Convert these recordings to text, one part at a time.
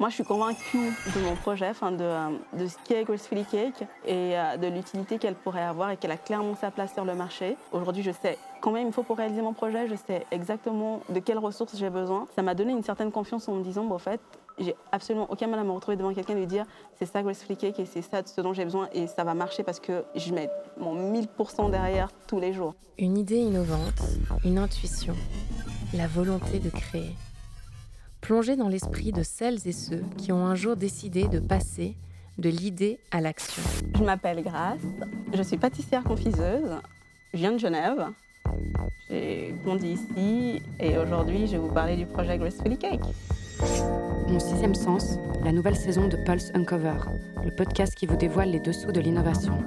Moi, je suis convaincue de mon projet, enfin de, euh, de ce qu'est Gracefully Cake et euh, de l'utilité qu'elle pourrait avoir et qu'elle a clairement sa place sur le marché. Aujourd'hui, je sais combien il me faut pour réaliser mon projet, je sais exactement de quelles ressources j'ai besoin. Ça m'a donné une certaine confiance en me disant, bon, en fait, j'ai absolument aucun mal à me retrouver devant quelqu'un et lui dire c'est ça Gracefully Cake et c'est ça ce dont j'ai besoin et ça va marcher parce que je mets mon 1000% derrière tous les jours. Une idée innovante, une intuition, la volonté de créer. Plonger dans l'esprit de celles et ceux qui ont un jour décidé de passer de l'idée à l'action. Je m'appelle Grace, je suis pâtissière confiseuse, je viens de Genève. J'ai grandi ici et aujourd'hui je vais vous parler du projet Gracefully Cake. Mon sixième sens, la nouvelle saison de Pulse Uncover, le podcast qui vous dévoile les dessous de l'innovation.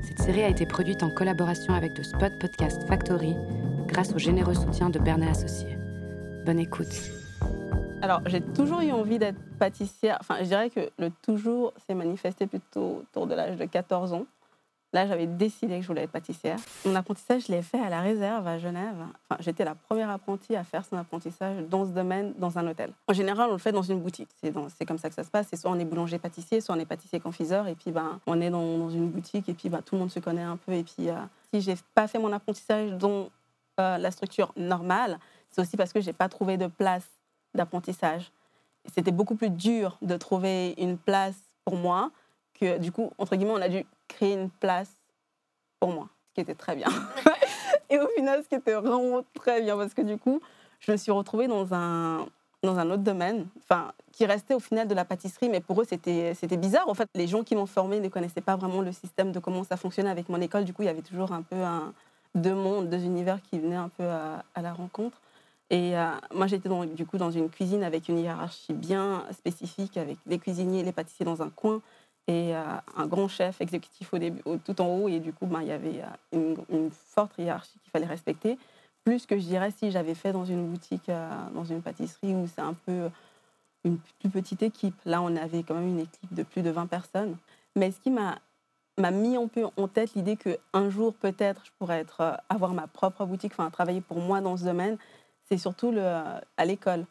Cette série a été produite en collaboration avec The Spot Podcast Factory grâce au généreux soutien de Bernard Associés. Bonne écoute. Alors, j'ai toujours eu envie d'être pâtissière. Enfin, je dirais que le toujours s'est manifesté plutôt autour de l'âge de 14 ans. Là, j'avais décidé que je voulais être pâtissière. Mon apprentissage, je l'ai fait à la réserve à Genève. Enfin, j'étais la première apprentie à faire son apprentissage dans ce domaine dans un hôtel. En général, on le fait dans une boutique. C'est comme ça que ça se passe. C'est soit on est boulanger-pâtissier, soit on est pâtissier-confiseur. Et puis, ben, on est dans, une boutique et puis ben, tout le monde se connaît un peu. Et puis, euh, si j'ai pas fait mon apprentissage dans euh, la structure normale, c'est aussi parce que j'ai pas trouvé de place d'apprentissage. C'était beaucoup plus dur de trouver une place pour moi que, du coup, entre guillemets, on a dû créer une place pour moi, ce qui était très bien. et au final, ce qui était vraiment très bien, parce que du coup, je me suis retrouvée dans un, dans un autre domaine, enfin, qui restait au final de la pâtisserie, mais pour eux, c'était, bizarre. En fait, les gens qui m'ont formée ne connaissaient pas vraiment le système de comment ça fonctionnait avec mon école. Du coup, il y avait toujours un peu un, deux mondes, deux univers qui venaient un peu à, à la rencontre. Et euh, moi, j'étais du coup dans une cuisine avec une hiérarchie bien spécifique, avec les cuisiniers les pâtissiers dans un coin et euh, un grand chef exécutif tout en haut. Et du coup, ben, il y avait euh, une, forte hiérarchie qu'il fallait respecter. Plus que je dirais si j'avais fait dans une boutique, dans une pâtisserie où c'est un peu une plus petite équipe. Là, on avait quand même une équipe de plus de 20 personnes. Mais ce qui m'a m'a mis un peu en tête l'idée qu'un jour, peut-être, je pourrais être, avoir ma propre boutique, enfin, travailler pour moi dans ce domaine c'est surtout le, à l'école.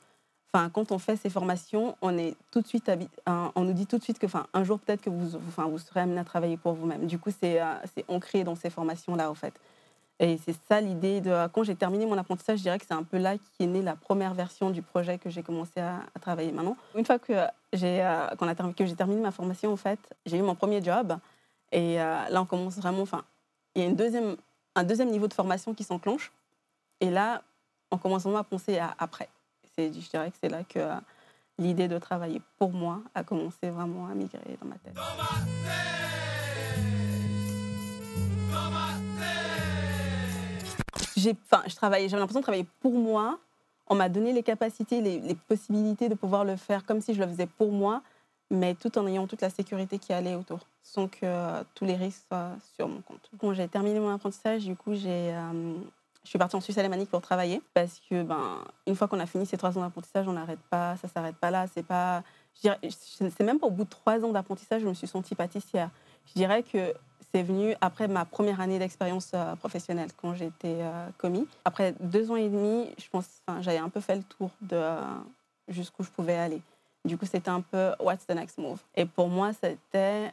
Enfin, quand on fait ces formations, on est tout de suite, on nous dit tout de suite que, enfin, un jour peut-être que vous, enfin, vous serez amené à travailler pour vous-même. Du coup, c'est, euh, ancré dans ces formations-là, en fait. Et c'est ça l'idée de. Quand j'ai terminé mon apprentissage, je dirais que c'est un peu là qui est née la première version du projet que j'ai commencé à, travailler maintenant. Une fois que j'ai, euh, j'ai terminé ma formation, en fait, j'ai eu mon premier job. Et euh, là, on commence vraiment. Enfin, il y a une deuxième, un deuxième niveau de formation qui s'enclenche. Et là, on commence vraiment à penser à après. Je dirais que c'est là que euh, l'idée de travailler pour moi a commencé vraiment à migrer dans ma tête. J'ai, enfin, je travaillais, j'avais l'impression de travailler pour moi. On m'a donné les capacités, les, les, possibilités de pouvoir le faire comme si je le faisais pour moi, mais tout en ayant toute la sécurité qui allait autour, sans que euh, tous les risques soient sur mon compte. Quand j'ai terminé mon apprentissage, du coup, j'ai, euh, je suis partie en Suisse alémanique pour travailler parce que, ben, une fois qu'on a fini ces trois ans d'apprentissage, on n'arrête pas, ça s'arrête pas là. C'est pas, c'est même pas au bout de trois ans d'apprentissage, je me suis sentie pâtissière. Je dirais que c'est venu après ma première année d'expérience euh, professionnelle quand j'étais euh, commis. Après deux ans et demi, je pense, j'avais un peu fait le tour de euh, jusqu'où je pouvais aller. Du coup, c'était un peu what's the next move? Et pour moi, c'était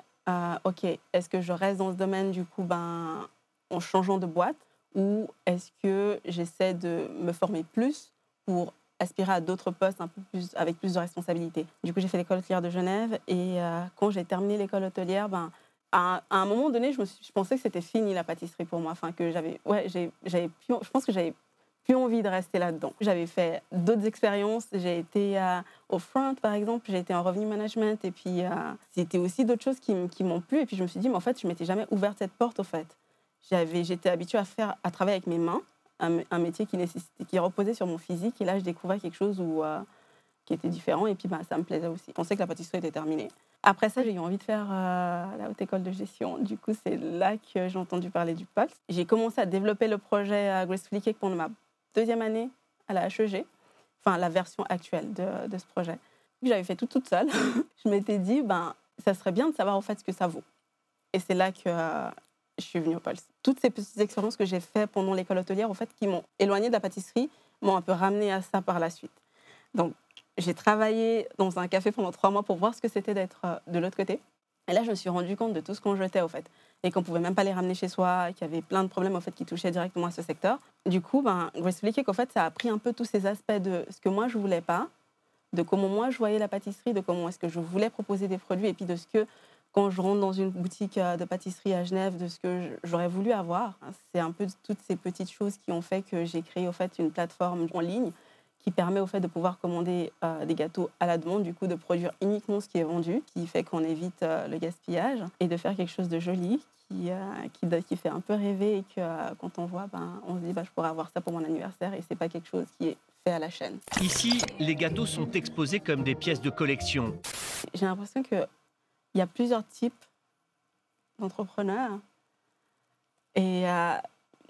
ok, est-ce que je reste dans ce domaine? Du coup, ben, en changeant de boîte ou est-ce que j'essaie de me former plus pour aspirer à d'autres postes un peu plus, avec plus de responsabilités? Du coup, j'ai fait l'école hôtelière de Genève et euh, quand j'ai terminé l'école hôtelière, ben, à, un moment donné, je, me je pensais que c'était fini la pâtisserie pour moi. Enfin, que j'avais, ouais, j'avais je pense que j'avais plus envie de rester là-dedans. J'avais fait d'autres expériences. J'ai été euh, au front, par exemple. J'ai été en revenu management. Et puis, euh, c'était aussi d'autres choses qui, m'ont plu. Et puis, je me suis dit, mais en fait, je m'étais jamais ouverte cette porte, au fait j'étais habituée à faire, à travailler avec mes mains, un, métier qui nécessitait, qui reposait sur mon physique. Et là, je découvrais quelque chose euh, qui était différent. Et puis, bah, ça me plaisait aussi. Je pensais que la pâtisserie était terminée. Après ça, j'ai eu envie de faire euh, la haute école de gestion. Du coup, c'est là que j'ai entendu parler du Pulse. J'ai commencé à développer le projet à Gracefully Cake pendant ma deuxième année à la HEG, enfin la version actuelle de, ce projet. J'avais fait tout toute seule. je m'étais dit, ben, ça serait bien de savoir en fait ce que ça vaut. Et c'est là que euh, je suis venue au Pulse. Toutes ces petites expériences que j'ai faites pendant l'école hôtelière, en fait, qui m'ont éloignée de la pâtisserie, m'ont un peu ramenée à ça par la suite. Donc, j'ai travaillé dans un café pendant trois mois pour voir ce que c'était d'être euh, de l'autre côté. Et là, je me suis rendu compte de tout ce qu'on jetait, au fait. Et qu'on pouvait même pas les ramener chez soi, qu'il y avait plein de problèmes, au fait, qui touchaient directement à ce secteur. Du coup, ben, vais expliquer qu'en fait, ça a pris un peu tous ces aspects de ce que moi, je voulais pas, de comment moi, je voyais la pâtisserie, de comment est-ce que je voulais proposer des produits, et puis de ce que, quand je rentre dans une boutique euh, de pâtisserie à Genève, de ce que j'aurais voulu avoir. C'est un peu toutes ces petites choses qui ont fait que j'ai créé, au fait, une plateforme en ligne qui permet au fait de pouvoir commander euh, des gâteaux à la demande, du coup de produire uniquement ce qui est vendu, qui fait qu'on évite euh, le gaspillage et de faire quelque chose de joli qui, euh, qui, qui, fait un peu rêver et que quand on voit, ben, on se dit bah, je pourrais avoir ça pour mon anniversaire et c'est pas quelque chose qui est fait à la chaîne. Ici, les gâteaux sont exposés comme des pièces de collection. J'ai l'impression qu'il y a plusieurs types d'entrepreneurs et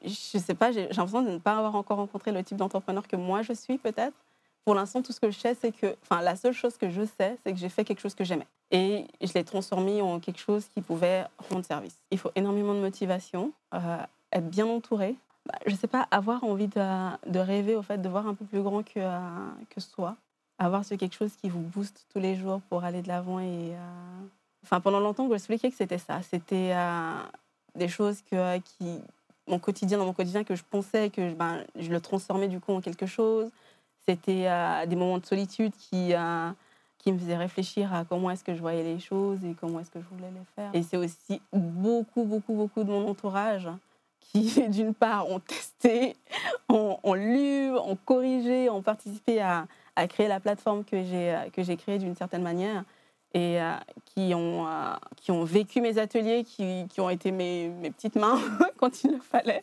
je sais pas, j'ai l'impression de ne pas avoir encore rencontré le type d'entrepreneur que moi je suis peut-être. Pour l'instant, tout ce que je sais, c'est que, enfin, la seule chose que je sais, c'est que j'ai fait quelque chose que j'aimais. Et je l'ai transformé en quelque chose qui pouvait rendre service. Il faut énormément de motivation, euh, être bien entouré. Bah, je ne sais pas, avoir envie de, rêver, au fait, de voir un peu plus grand que, euh, que soi. Avoir ce quelque chose qui vous booste tous les jours pour aller de l'avant. Et, euh, Enfin, pendant longtemps, je expliquais que c'était ça. C'était des choses que, qui, mon quotidien, dans mon quotidien, que je pensais que ben, je le transformais du coup en quelque chose. C'était euh, des moments de solitude qui, euh, me faisaient réfléchir à comment est-ce que je voyais les choses et comment est-ce que je voulais les faire. Et c'est aussi beaucoup, beaucoup, beaucoup de mon entourage qui, d'une part, ont testé, ont, lu, ont corrigé, ont participé à créer la plateforme que j'ai créée d'une certaine manière et euh, qui, ont, euh, qui ont vécu mes ateliers, qui, qui ont été mes, mes, petites mains quand il le fallait.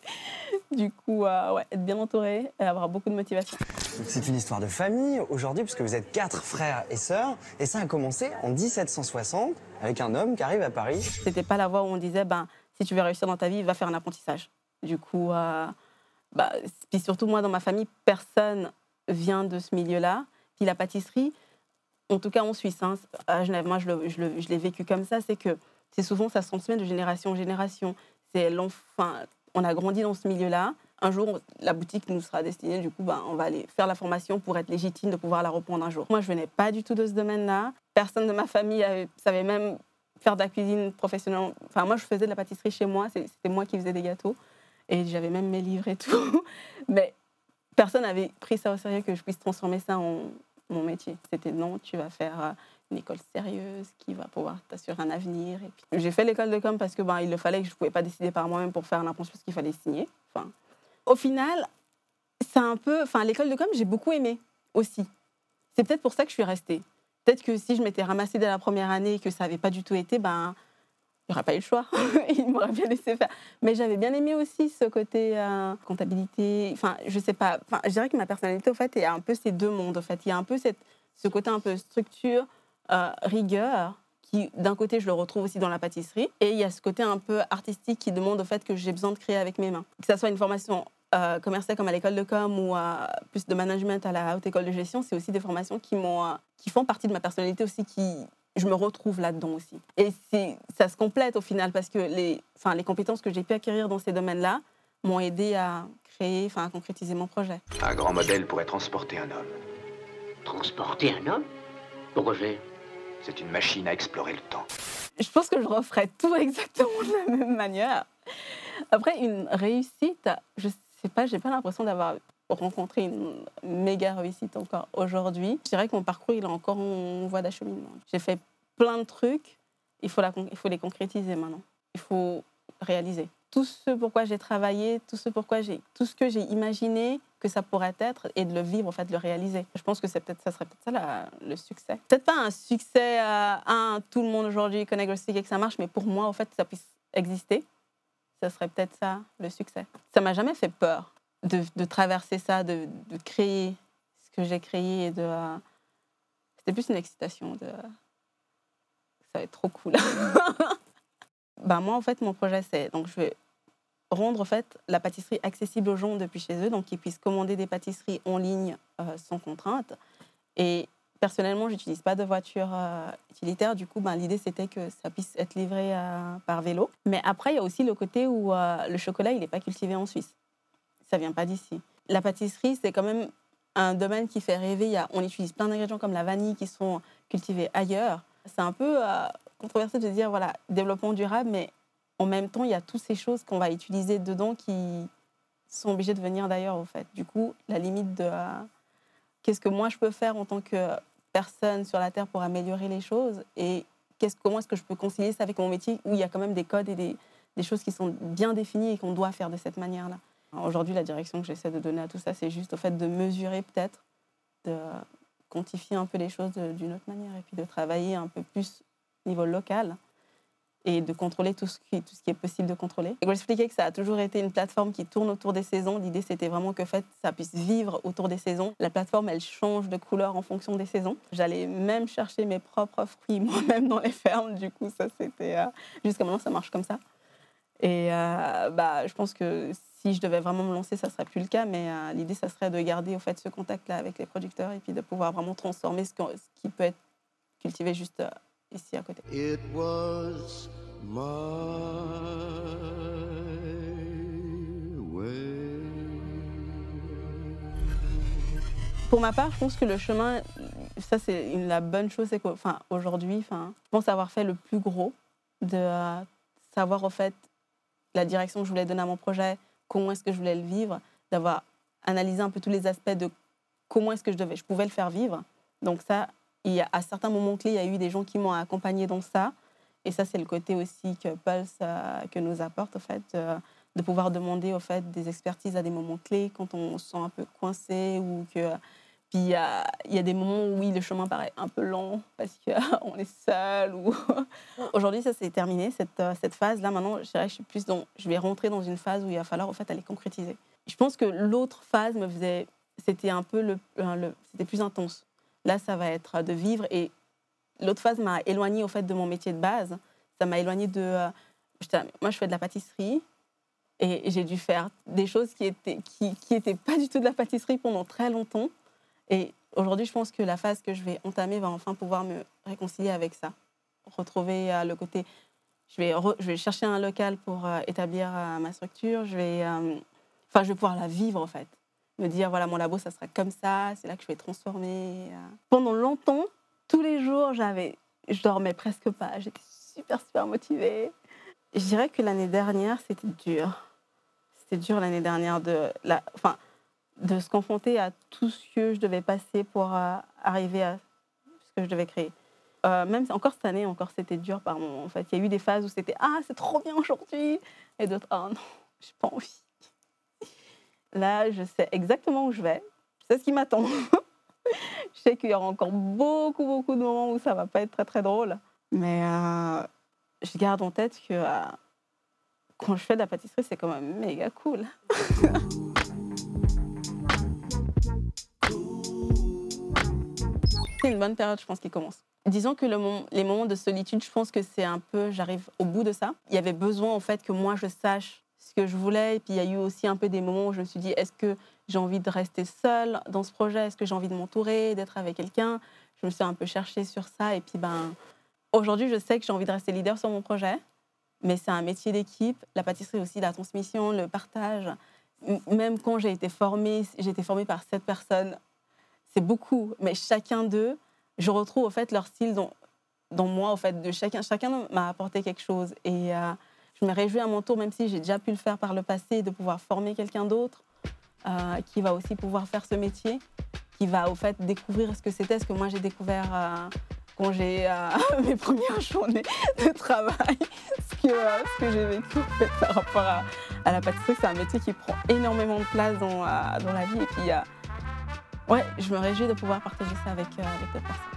Du coup, euh, ouais, être bien entouré et avoir beaucoup de motivation. C'est une histoire de famille aujourd'hui, puisque vous êtes quatre frères et sœurs, et ça a commencé en 1760 avec un homme qui arrive à Paris. C'était pas la voie où on disait, ben, si tu veux réussir dans ta vie, va faire un apprentissage. Du coup, bah, puis surtout moi, dans ma famille, personne vient de ce milieu-là. Puis la pâtisserie, en tout cas en Suisse, hein, à Genève, moi je, l'ai vécu comme ça, c'est que c'est souvent ça se transmet de génération en génération. On a grandi dans ce milieu-là. Un jour, la boutique nous sera destinée, du coup, ben, on va aller faire la formation pour être légitime de pouvoir la reprendre un jour. Moi, je venais pas du tout de ce domaine-là. Personne de ma famille avait, savait même faire de la cuisine professionnelle. Enfin, moi, je faisais de la pâtisserie chez moi. C'était moi qui faisais des gâteaux. Et j'avais même mes livres et tout. Mais personne n'avait pris ça au sérieux que je puisse transformer ça en, mon métier. C'était non, tu vas faire euh, une école sérieuse qui va pouvoir t'assurer un avenir. Et puis, j'ai fait l'école de com parce que ben, il le fallait que je ne pouvais pas décider par moi-même pour faire n'importe chose qu'il fallait signer. Enfin, au final, c'est un peu. Enfin, l'école de com, j'ai beaucoup aimé aussi. C'est peut-être pour ça que je suis restée. Peut-être que si je m'étais ramassée dès la première année et que ça n'avait pas du tout été, ben, il n'y aurait pas eu le choix. il m'aurait bien laissé faire. Mais j'avais bien aimé aussi ce côté euh, comptabilité. Enfin, je sais pas. Enfin, je dirais que ma personnalité, au fait, est un peu ces deux mondes. En fait, il y a un peu ce côté un peu structure, euh, rigueur, qui d'un côté je le retrouve aussi dans la pâtisserie, et il y a ce côté un peu artistique qui demande au fait que j'ai besoin de créer avec mes mains. Que ça soit une formation euh, commerciale comme à l'école de com ou plus de management à la haute école de gestion, c'est aussi des formations qui m'ont, qui font partie de ma personnalité aussi, qui je me retrouve là-dedans aussi. Et ça se complète au final parce que les, enfin, les compétences que j'ai pu acquérir dans ces domaines-là m'ont aidé à créer, enfin, à concrétiser mon projet. Un grand modèle pourrait transporter un homme. Transporter un homme? Pourquoi j'ai C'est une machine à explorer le temps. Je pense que je referais tout exactement de la même manière. Après, une réussite, je sais pas, j'ai pas l'impression d'avoir rencontré une méga réussite encore aujourd'hui. Je dirais que mon parcours, il est encore en voie d'acheminement. J'ai fait plein de trucs, il faut, la, il faut les concrétiser maintenant. Il faut réaliser. Tout ce pourquoi j'ai travaillé, tout ce pourquoi j'ai, tout ce que j'ai imaginé que ça pourrait être et de le vivre, en fait, de le réaliser. Je pense que c'est peut-être, ça serait peut-être ça le succès. Peut-être pas un succès, à un, tout le monde aujourd'hui connaît Grossier et que ça marche, mais pour moi, en fait, ça puisse exister, ça serait peut-être ça le succès. Ça m'a jamais fait peur de, traverser ça, de, créer ce que j'ai créé. Et de, c'était plus une excitation. De, ça va être trop cool. ben moi, en fait, mon projet, c'est. Donc, je vais rendre en fait, la pâtisserie accessible aux gens depuis chez eux, donc qu'ils puissent commander des pâtisseries en ligne euh, sans contrainte. Et personnellement, j'utilise pas de voiture euh, utilitaire. Du coup, ben, l'idée, c'était que ça puisse être livré euh, par vélo. Mais après, il y a aussi le côté où le chocolat, il n'est pas cultivé en Suisse ça vient pas d'ici. La pâtisserie, c'est quand même un domaine qui fait rêver. On utilise plein d'ingrédients comme la vanille qui sont cultivés ailleurs. C'est un peu euh, controversé de dire, voilà, développement durable, mais en même temps, il y a toutes ces choses qu'on va utiliser dedans qui sont obligées de venir d'ailleurs, au fait. Du coup, la limite de euh, qu'est-ce que moi je peux faire en tant que personne sur la Terre pour améliorer les choses et qu'est-ce, comment est-ce que je peux concilier ça avec mon métier où il y a quand même des codes et des, des choses qui sont bien définies et qu'on doit faire de cette manière-là. Aujourd'hui, la direction que j'essaie de donner à tout ça, c'est juste au fait de mesurer peut-être, quantifier un peu les choses d'une autre manière et puis de travailler un peu plus au niveau local et de contrôler tout ce qui, tout ce qui est possible de contrôler. Et expliquer que ça a toujours été une plateforme qui tourne autour des saisons. L'idée, c'était vraiment que fait, ça puisse vivre autour des saisons. La plateforme, elle change de couleur en fonction des saisons. J'allais même chercher mes propres fruits moi-même dans les fermes. Du coup, ça, c'était... euh, Jusqu'à maintenant, ça marche comme ça. Et euh, bah, je pense que si je devais vraiment me lancer, ça ne serait plus le cas. Mais euh, l'idée, ça serait de garder au fait, ce contact-là avec les producteurs et puis de pouvoir vraiment transformer ce, qui peut être cultivé juste euh, ici à côté. It was my way. Pour ma part, je pense que le chemin, ça c'est la bonne chose, c'est qu'aujourd'hui, enfin, je pense avoir fait le plus gros de savoir au fait la direction que je voulais donner à mon projet, comment est-ce que je voulais le vivre, d'avoir analysé un peu tous les aspects de comment est-ce que je devais, je pouvais le faire vivre. Donc ça, il y a, à certains moments clés, il y a eu des gens qui m'ont accompagné dans ça. Et ça, c'est le côté aussi que Pulse euh, que nous apporte, au fait, euh, de pouvoir demander au fait des expertises à des moments clés quand on se sent un peu coincé ou que puis il y a, y a des moments où oui, le chemin paraît un peu lent parce qu'on est seul. Ou... Aujourd'hui, ça c'est terminé, cette, euh, cette phase-là. Maintenant, je suis plus dans, je vais rentrer dans une phase où il va falloir en fait, aller concrétiser. Je pense que l'autre phase me faisait. C'était un peu le, euh, le- c'était plus intense. Là, ça va être de vivre. Et l'autre phase m'a éloignée au fait de mon métier de base. Ça m'a éloignée de. euh, moi, je fais de la pâtisserie. Et j'ai dû faire des choses qui étaient, qui, qui étaient pas du tout de la pâtisserie pendant très longtemps. Et aujourd'hui, je pense que la phase que je vais entamer va enfin pouvoir me réconcilier avec ça. Retrouver euh, le côté. Je vais, je vais chercher un local pour euh, établir euh, ma structure. Je vais, enfin, je vais pouvoir la vivre, en fait. Me dire, voilà, mon labo, ça sera comme ça. C'est là que je vais transformer. Pendant longtemps, tous les jours, j'avais, je dormais presque pas. J'étais super, super motivée. Je dirais que l'année dernière, c'était dur. C'était dur l'année dernière de, la, enfin, de se confronter à tout ce que je devais passer pour euh, arriver à ce que je devais créer. Euh, même encore cette année, encore c'était dur par moments. En fait, il y a eu des phases où c'était ah c'est trop bien aujourd'hui, et d'autres ah non, j'ai pas envie. Là, je sais exactement où je vais, je sais ce qui m'attend. je sais qu'il y aura encore beaucoup beaucoup de moments où ça va pas être très très drôle, mais euh, je garde en tête que euh, quand je fais de la pâtisserie, c'est quand même méga cool. C'est une bonne période, je pense, qui commence. Disons que les moments de solitude, je pense que c'est un peu, j'arrive au bout de ça. Il y avait besoin, en fait, que moi, je sache ce que je voulais. Et puis, il y a eu aussi un peu des moments où je me suis dit, est-ce que j'ai envie de rester seule dans ce projet? Est-ce que j'ai envie de m'entourer, d'être avec quelqu'un? Je me suis un peu cherchée sur ça. Et puis, ben, aujourd'hui, je sais que j'ai envie de rester leader sur mon projet. Mais c'est un métier d'équipe. La pâtisserie aussi, la transmission, le partage. Même quand j'ai été formée, j'ai été formée par sept personnes. C'est beaucoup, mais chacun d'eux, je retrouve au fait leur style dans, dans moi, au fait, de chacun. Chacun m'a apporté quelque chose. Et euh, je me réjouis à mon tour, même si j'ai déjà pu le faire par le passé, de pouvoir former quelqu'un d'autre euh, qui va aussi pouvoir faire ce métier, qui va au fait découvrir ce que c'était, ce que moi j'ai découvert euh, quand j'ai mes premières journées de travail, ce que, ce que j'ai vécu par rapport à, à la pâtisserie. C'est un métier qui prend énormément de place dans, dans la vie. Et puis, ouais, je me réjouis de pouvoir partager ça avec, euh, avec d'autres personnes.